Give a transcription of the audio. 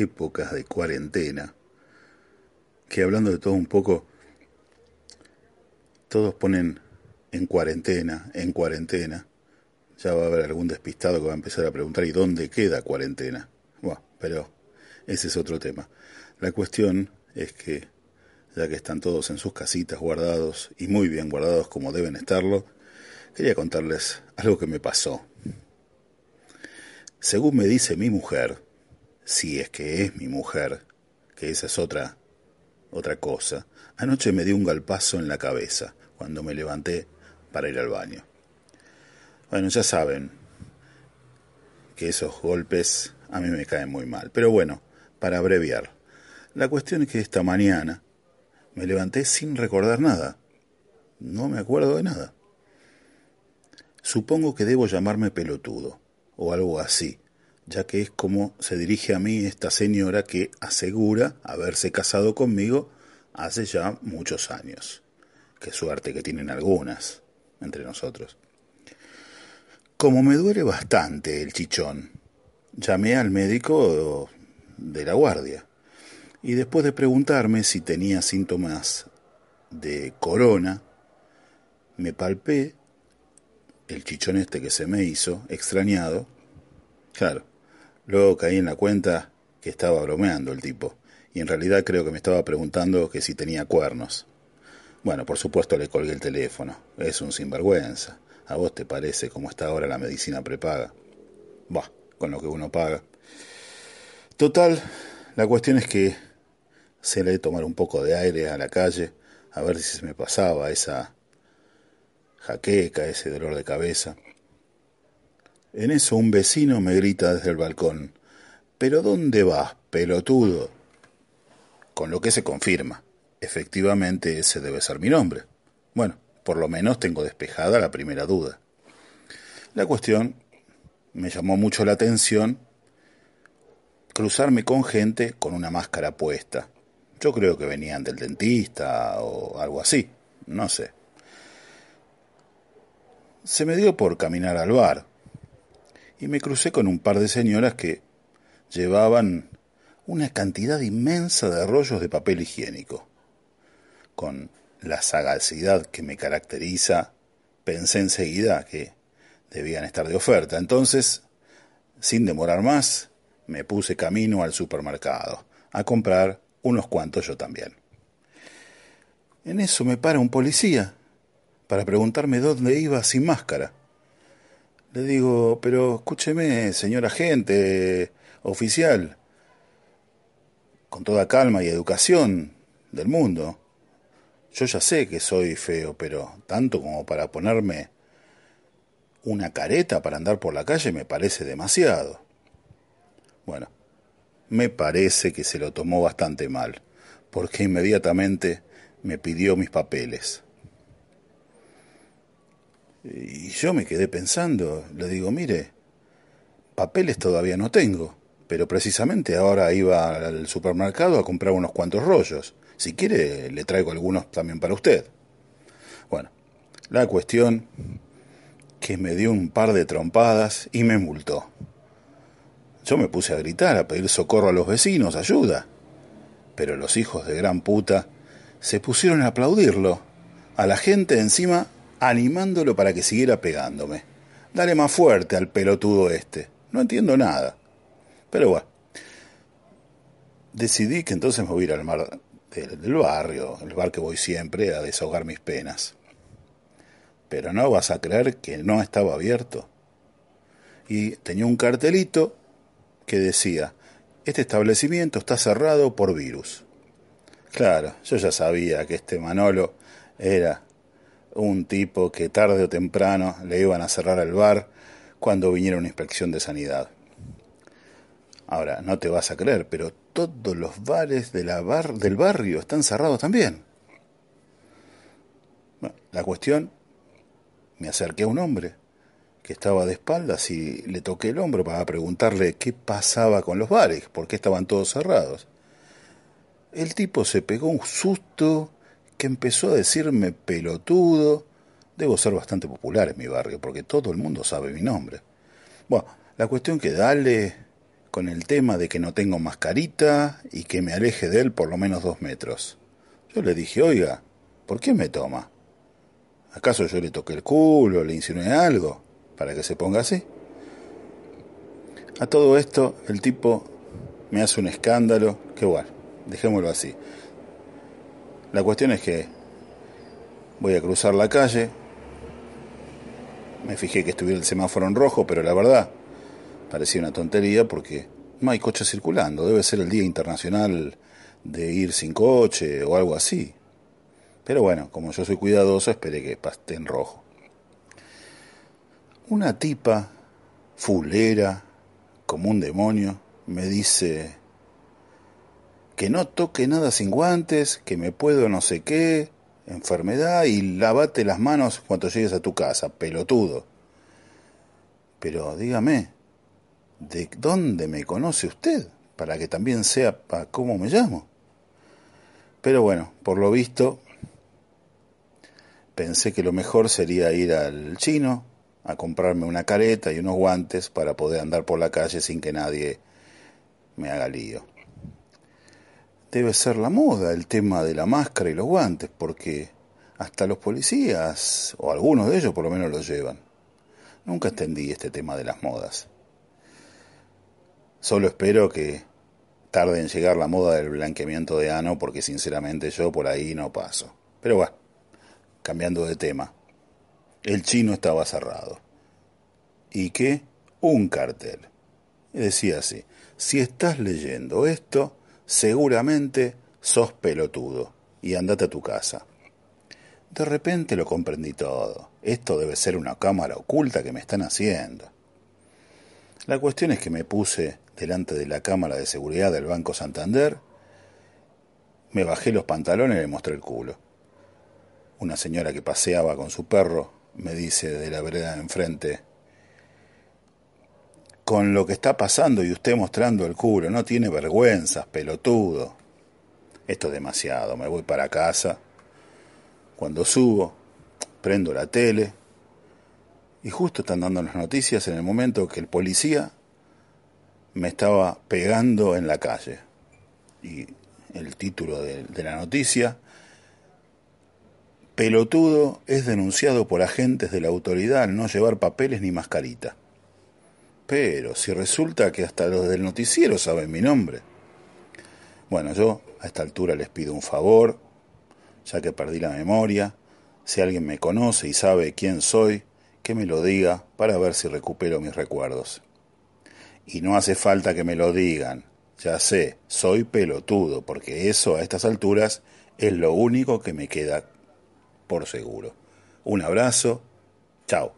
épocas de cuarentena, que hablando de todo un poco, todos ponen en cuarentena, en cuarentena. Ya va a haber algún despistado que va a empezar a preguntar ¿y dónde queda cuarentena? Bueno, pero ese es otro tema. La cuestión es que, ya que están todos en sus casitas guardados y muy bien guardados como deben estarlo, quería contarles algo que me pasó. Según me dice mi mujer, si es que es mi mujer, que esa es otra otra cosa. Anoche me dio un galpazo en la cabeza cuando me levanté para ir al baño. Bueno, ya saben que esos golpes a mí me caen muy mal. Pero bueno, para abreviar, la cuestión es que esta mañana me levanté sin recordar nada. No me acuerdo de nada. Supongo que debo llamarme pelotudo, o algo así, ya que es como se dirige a mí esta señora que asegura haberse casado conmigo hace ya muchos años. Qué suerte que tienen algunas entre nosotros. Como me duele bastante el chichón, llamé al médico de la guardia y después de preguntarme si tenía síntomas de corona, me palpé el chichón este que se me hizo, extrañado. Claro, Luego caí en la cuenta que estaba bromeando el tipo, y en realidad creo que me estaba preguntando que si tenía cuernos. Bueno, por supuesto le colgué el teléfono. Es un sinvergüenza. ¿A vos te parece cómo está ahora la medicina prepaga? Bah, con lo que uno paga. Total, la cuestión es que se le tomar un poco de aire a la calle, a ver si se me pasaba esa jaqueca, ese dolor de cabeza. En eso un vecino me grita desde el balcón, ¿pero dónde vas, pelotudo? Con lo que se confirma, efectivamente ese debe ser mi nombre. Bueno, por lo menos tengo despejada la primera duda. La cuestión me llamó mucho la atención cruzarme con gente con una máscara puesta. Yo creo que venían del dentista o algo así, no sé. Se me dio por caminar al bar, y me crucé con un par de señoras que llevaban una cantidad inmensa de rollos de papel higiénico. Con la sagacidad que me caracteriza, pensé enseguida que debían estar de oferta. Entonces, sin demorar más, me puse camino al supermercado a comprar unos cuantos yo también. En eso me para un policía para preguntarme dónde iba sin máscara. Le digo, pero escúcheme, señor agente, oficial, con toda calma y educación del mundo. Yo ya sé que soy feo, pero tanto como para ponerme una careta para andar por la calle me parece demasiado. Bueno, me parece que se lo tomó bastante mal, porque inmediatamente me pidió mis papeles. Y yo me quedé pensando, le digo, mire, papeles todavía no tengo, pero precisamente ahora iba al supermercado a comprar unos cuantos rollos. Si quiere, le traigo algunos también para usted. Bueno, la cuestión que me dio un par de trompadas y me multó. Yo me puse a gritar, a pedir socorro a los vecinos, ayuda. Pero los hijos de gran puta se pusieron a aplaudirlo. A la gente encima animándolo para que siguiera pegándome. Dale más fuerte al pelotudo este. No entiendo nada. Pero bueno. Decidí que entonces me voy a ir al mar del, barrio, el bar que voy siempre, a desahogar mis penas. Pero no vas a creer que no estaba abierto. Y tenía un cartelito que decía, este establecimiento está cerrado por virus. Claro, yo ya sabía que este Manolo era un tipo que tarde o temprano le iban a cerrar el bar cuando viniera una inspección de sanidad. Ahora, no te vas a creer, pero todos los bares del barrio están cerrados también. la cuestión, me acerqué a un hombre que estaba de espaldas y le toqué el hombro para preguntarle qué pasaba con los bares, por qué estaban todos cerrados. El tipo se pegó un susto que empezó a decirme pelotudo. Debo ser bastante popular en mi barrio porque todo el mundo sabe mi nombre. Bueno, la cuestión que dale con el tema de que no tengo mascarita y que me aleje de él por lo menos dos metros. Yo le dije, oiga, ¿por qué me toma? ¿Acaso yo le toqué el culo, le insinué algo para que se ponga así? A todo esto, el tipo me hace un escándalo, que bueno, dejémoslo así. La cuestión es que voy a cruzar la calle, me fijé que estuviera el semáforo en rojo, pero la verdad, Parecía una tontería porque no hay coches circulando. Debe ser el Día Internacional de ir sin coche o algo así. Pero bueno, como yo soy cuidadoso, esperé que esté en rojo. Una tipa fulera, como un demonio, me dice que no toque nada sin guantes, que me puedo no sé qué, enfermedad y lavate las manos cuando llegues a tu casa, pelotudo. Pero dígame, ¿de dónde me conoce usted? Para que también sepa cómo me llamo. Pero bueno, por lo visto, pensé que lo mejor sería ir al chino a comprarme una careta y unos guantes para poder andar por la calle sin que nadie me haga lío. Debe ser la moda el tema de la máscara y los guantes, porque hasta los policías, o algunos de ellos por lo menos lo llevan. Nunca entendí este tema de las modas. Solo espero que tarde en llegar la moda del blanqueamiento de ano, porque sinceramente yo por ahí no paso. Pero bueno, cambiando de tema. El chino estaba cerrado. ¿Y qué? Un cartel. Y decía así, si estás leyendo esto, seguramente sos pelotudo y andate a tu casa. De repente lo comprendí todo. Esto debe ser una cámara oculta que me están haciendo. La cuestión es que me puse delante de la cámara de seguridad del Banco Santander, me bajé los pantalones y le mostré el culo. Una señora que paseaba con su perro me dice de la vereda de enfrente, con lo que está pasando y usted mostrando el culo, no tiene vergüenza, pelotudo. Esto es demasiado, me voy para casa. Cuando subo, prendo la tele y justo están dando las noticias en el momento que el policía me estaba pegando en la calle. Y el título de, la noticia, pelotudo es denunciado por agentes de la autoridad al no llevar papeles ni mascarita. Pero si resulta que hasta los del noticiero saben mi nombre. Bueno, yo a esta altura les pido un favor, ya que perdí la memoria. Si alguien me conoce y sabe quién soy, que me lo diga para ver si recupero mis recuerdos. Y no hace falta que me lo digan. Ya sé, soy pelotudo, porque eso a estas alturas es lo único que me queda por seguro. Un abrazo. Chao.